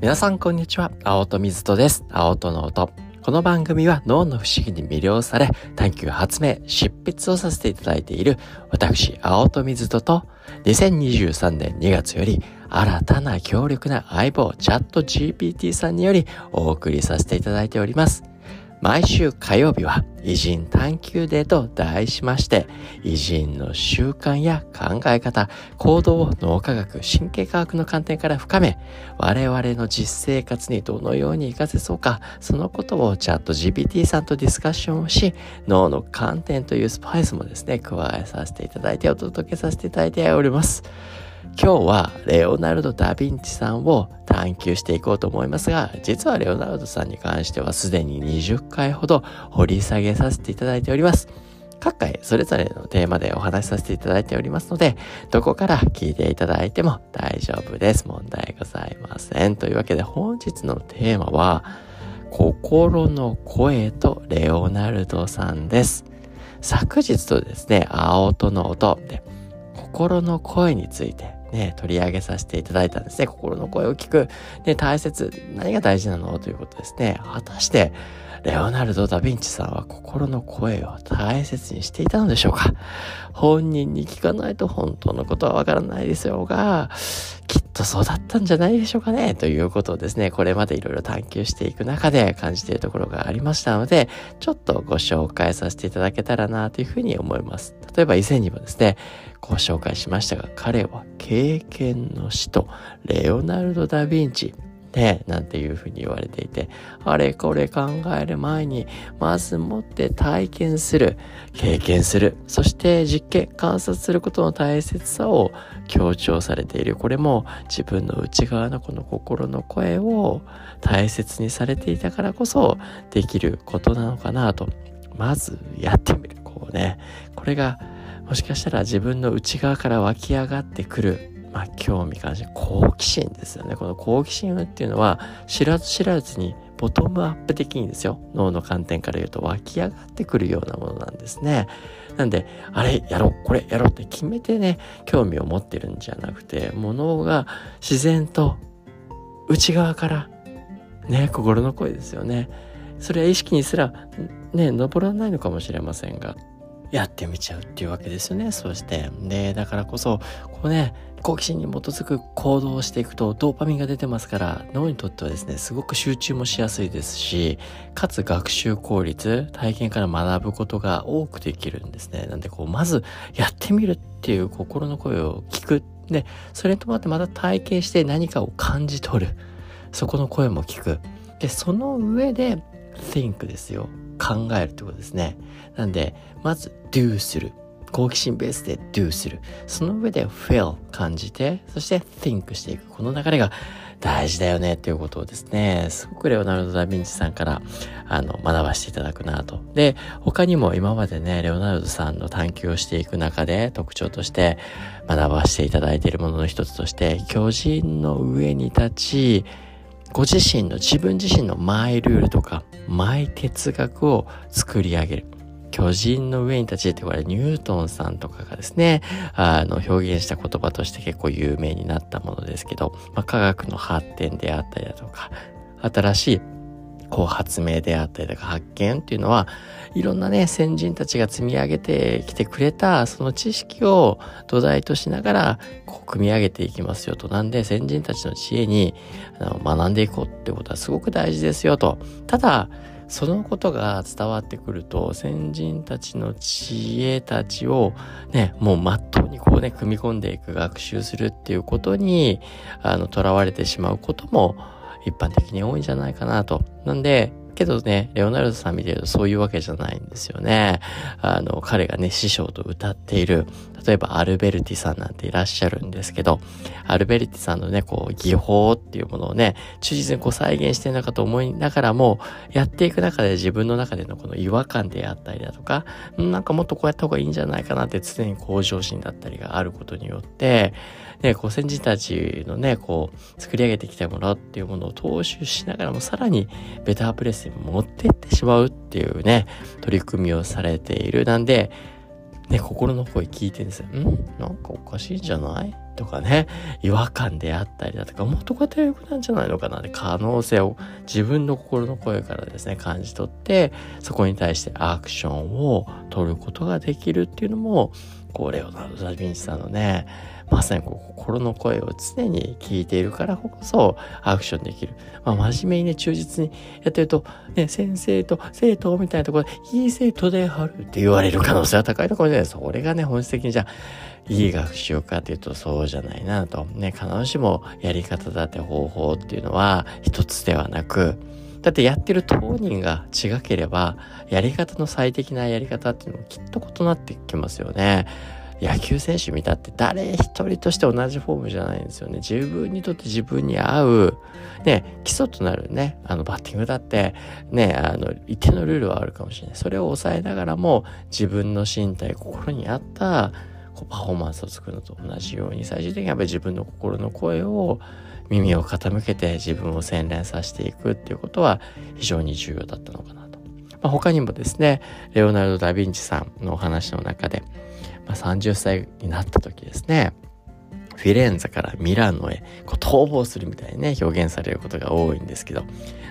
皆さんこんにちは。青戸水戸です。青戸の音。この番組は脳の不思議に魅了され、探求発明、執筆をさせていただいている私、青戸水戸と、2023年2月より新たな強力な相棒、チャット GPT さんによりお送りさせていただいております。毎週火曜日は偉人探求デーと題しまして、偉人の習慣や考え方、行動を脳科学、神経科学の観点から深め、我々の実生活にどのように活かせそうか、そのことをチャット GPT さんとディスカッションをし、脳の観点というスパイスもですね、加えさせていただいてお届けさせていただいております。今日はレオナルド・ダ・ヴィンチさんを探求していこうと思いますが、実はレオナルドさんに関してはすでに20回ほど掘り下げさせていただいております。各回それぞれのテーマでお話しさせていただいておりますので、どこから聞いていただいても大丈夫です。問題ございません。というわけで本日のテーマは、心の声とレオナルドさんです。昨日とですね、青との音で、心の声についてね、取り上げさせていただいたんですね。心の声を聞く。で、大切。何が大事なの？ということですね。果たして、レオナルド・ダ・ヴィンチさんは心の声を大切にしていたのでしょうか？本人に聞かないと本当のことはわからないでしょうが、きとそうだったんじゃないでしょうかねということをですね、これまでいろいろ探求していく中で感じているところがありましたので、ちょっとご紹介させていただけたらなというふうに思います。例えば以前にもですね、ご紹介しましたが、彼は経験の使徒、レオナルド・ダ・ヴィンチ、ね、なんていうふうに言われていて、あれこれ考える前に、まずもって体験する、経験する、そして実験、観察することの大切さを強調されている。これも自分の内側のこの心の声を大切にされていたからこそできることなのかなと。まずやってみる。こうね。これがもしかしたら自分の内側から湧き上がってくる、まあ、興味関心好奇心ですよねこの好奇心っていうのは知らず知らずにボトムアップ的にですよ脳の観点から言うと湧き上がってくるようなものなんですねなんであれやろうこれやろうって決めてね興味を持ってるんじゃなくてものが自然と内側からね心の声ですよねそれは意識にすらね登らないのかもしれませんがやってみちゃうっていうわけですよね。そして。で、だからこそ、こうね、好奇心に基づく行動をしていくとドーパミンが出てますから脳にとってはですねすごく集中もしやすいですしかつ学習効率体験から学ぶことが多くできるんですね。なんでこうまずやってみるっていう心の声を聞く。でそれとまってまた体験して何かを感じ取る。そこの声も聞く。でその上で think ですよ。考えるってことですね。なんで、まず do する。好奇心ベースで do する。その上で feel 感じて、そして think していく。この流れが大事だよねっていうことをですね、すごくレオナルド・ダ・ヴィンチさんから、あの、学ばせていただくなと。で、他にも今までね、レオナルドさんの探求をしていく中で特徴として学ばせていただいているものの一つとして、巨人の上に立ち、ご自身の自分自身のマイルールとかマイ哲学を作り上げる。巨人の上に立ちってこれニュートンさんとかがですね、あの表現した言葉として結構有名になったものですけど、まあ、科学の発展であったりだとか、新しいこう発明であったりとか発見っていうのはいろんなね先人たちが積み上げてきてくれたその知識を土台としながらこう組み上げていきますよと。なんで先人たちの知恵に学んでいこうってことはすごく大事ですよと。ただそのことが伝わってくると先人たちの知恵たちをねもうまっとうにこうね組み込んでいく学習するっていうことにあの囚われてしまうことも一般的に多いんじゃないかなと。なんで、けどね、レオナルドさん見てるとそういうわけじゃないんですよね。あの、彼がね、師匠と歌っている、例えばアルベルティさんなんていらっしゃるんですけど、アルベルティさんのね、こう、技法っていうものをね、忠実にこう再現してるのかと思いながらも、やっていく中で自分の中でのこの違和感であったりだとか、なんかもっとこうやった方がいいんじゃないかなって常に向上心だったりがあることによって、ね、こう先人たちのね、こう、作り上げてきたものっていうものを踏襲しながらも、さらにベタープレスに持ってってしまうっていうね、取り組みをされている。なんで、ね、心の声聞いてるんです。よ。ん？なんかおかしいんじゃない？とかね、違和感であったりだとか、もっとこうやって良くなんじゃないのかな？って可能性を自分の心の声からですね、感じ取って、そこに対してアクションを取ることができるっていうのも、こう、レオナルド・ダ・ヴィンチさんのね、まさにこう心の声を常に聞いているからこそアクションできる。まあ、真面目にね、忠実にやってると、ね、先生と生徒みたいなところで、いい生徒であるって言われる可能性は高いところで、それがね、本質的にじゃあ、いい学習かっていうとそうじゃないなと。ね、必ずしもやり方だって方法っていうのは一つではなく、だってやってる当人が違ければ、やり方の最適なやり方っていうのもきっと異なってきますよね。野球選手見たって誰一人として同じフォームじゃないんですよね。自分にとって自分に合う、ね、基礎となるね、あのバッティングだって、ね、あの、一定のルールはあるかもしれない。それを抑えながらも自分の身体、心に合ったこうパフォーマンスを作るのと同じように、最終的にやっぱり自分の心の声を耳を傾けて自分を洗練させていくっていうことは非常に重要だったのかなと。まあ、他にもですね、レオナルド・ダ・ヴィンチさんのお話の中で、まあ、30歳になった時ですね、フィレンツァからミラノへこう逃亡するみたいにね、表現されることが多いんですけど、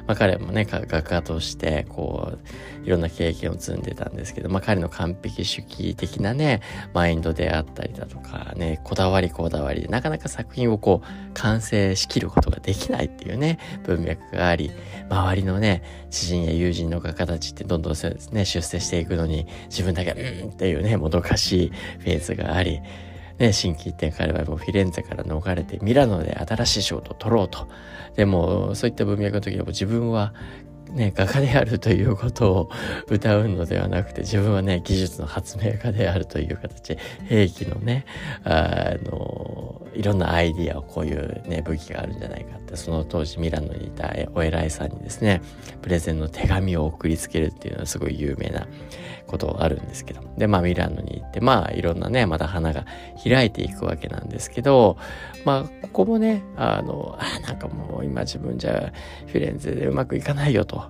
まあ彼もね、画家としてこう、いろんな経験を積んでたんですけど、まあ彼の完璧主義的なね、マインドであったりだとかね、こだわりこだわりで、なかなか作品をこう、完成しきることができないっていうね、文脈があり、周りのね、知人や友人の画家たちってどんどんね、出世していくのに、自分だけ、うんっていうね、もどかしいフェーズがあり、ね、新規一点彼はもフィレンツェから逃れてミラノで新しい仕事を取ろうと。でも、そういった文脈の時にも自分はね、画家であるということを歌うのではなくて、自分はね、技術の発明家であるという形、兵器のね、あの、いろんなアイディアをこういうね、武器があるんじゃないかって、その当時ミラノにいたお偉いさんにですね、プレゼンの手紙を送りつけるっていうのはすごい有名なことあるんですけど。で、まあミラノに行って、まあいろんなね、また花が開いていくわけなんですけど、まあここもね、あの、あ、なんかもう今自分じゃフィレンツェでうまくいかないよと。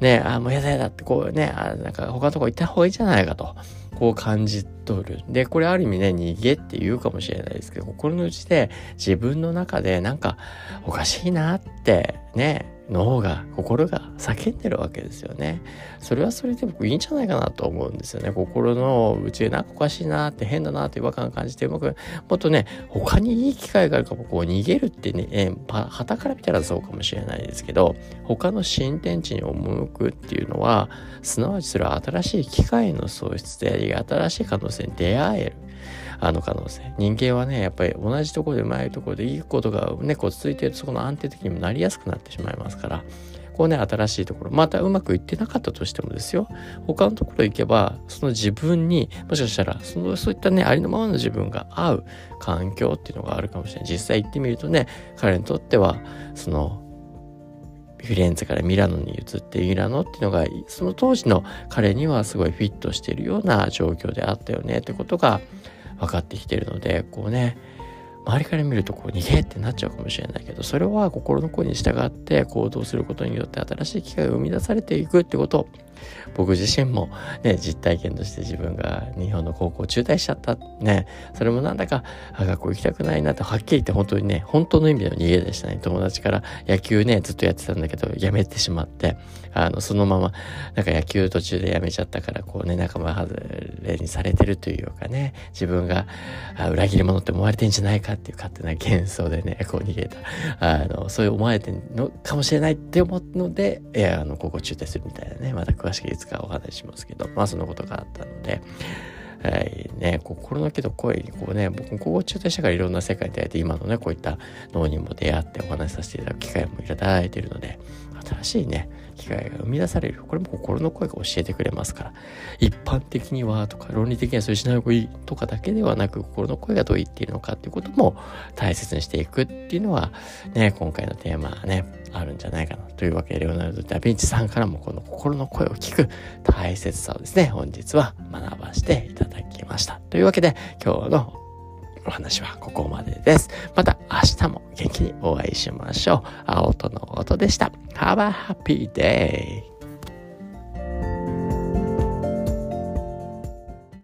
ね、あ、もうやだやだってこうね、あ、なんか他のとこ行った方がいいじゃないかと。こう感じ取る。で、これある意味ね、逃げって言うかもしれないですけど、心の内で自分の中でなんかおかしいなってね、脳が心が叫んでるわけですよね。それはそれで僕いいんじゃないかなと思うんですよね。心の内でなんかおかしいなって変だなって違和感感じて僕もっとね他にいい機会があるからこう逃げるってね、えー、旗から見たらそうかもしれないですけど他の新天地に赴くっていうのはすなわちそれは新しい機会の喪失であり新しい可能性に出会える。あの可能性。人間はね、やっぱり同じところでうまいところでいいことがね、こう続いているとそこの安定的にもなりやすくなってしまいますから、こうね、新しいところ、またうまくいってなかったとしてもですよ、他のところ行けば、その自分に、もしかしたら、その、そういったね、ありのままの自分が合う環境っていうのがあるかもしれない。実際行ってみるとね、彼にとっては、その、フィレンツェからミラノに移ってミラノっていうのがその当時の彼にはすごいフィットしているような状況であったよねってことが分かってきてるのでこうね周りから見るとこう逃げってなっちゃうかもしれないけどそれは心の声に従って行動することによって新しい機会が生み出されていくってこと僕自身もね実体験として自分が日本の高校中退しちゃった。ね。それもなんだか学校行きたくないなってはっきり言って本当にね本当の意味での逃げでしたね友達から野球ねずっとやってたんだけどやめてしまってあのそのままなんか野球途中でやめちゃったからこうね仲間外れにされてるというかね自分が裏切り者って思われてんじゃないかっていう勝手な幻想でね こう逃げた。あのそういう思われてるのかもしれないって思うのでいやあの高校中退するみたいなねまた詳しくいつかお話ししますけどまあそのことがあったのではい、ね、心の毛と声にこうね、僕も、高校中退したからいろんな世界に出会えて、今のね、こういった脳にも出会ってお話しさせていただく機会もいただいているので、新しいね、機会が生み出される。これも心の声が教えてくれますから、一般的にはとか、論理的にはそういうしない方がいいとかだけではなく、心の声がどう言っているのかっていうことも大切にしていくっていうのは、ね、今回のテーマはね、あるんじゃないかな。というわけで、レオナルド・ダ・ヴィンチさんからもこの心の声を聞く大切さをですね、本日は学ばせていただきました。というわけで、今日のお話はここまでです。また明日も元気にお会いしましょう。青との音でした。Have a happy day!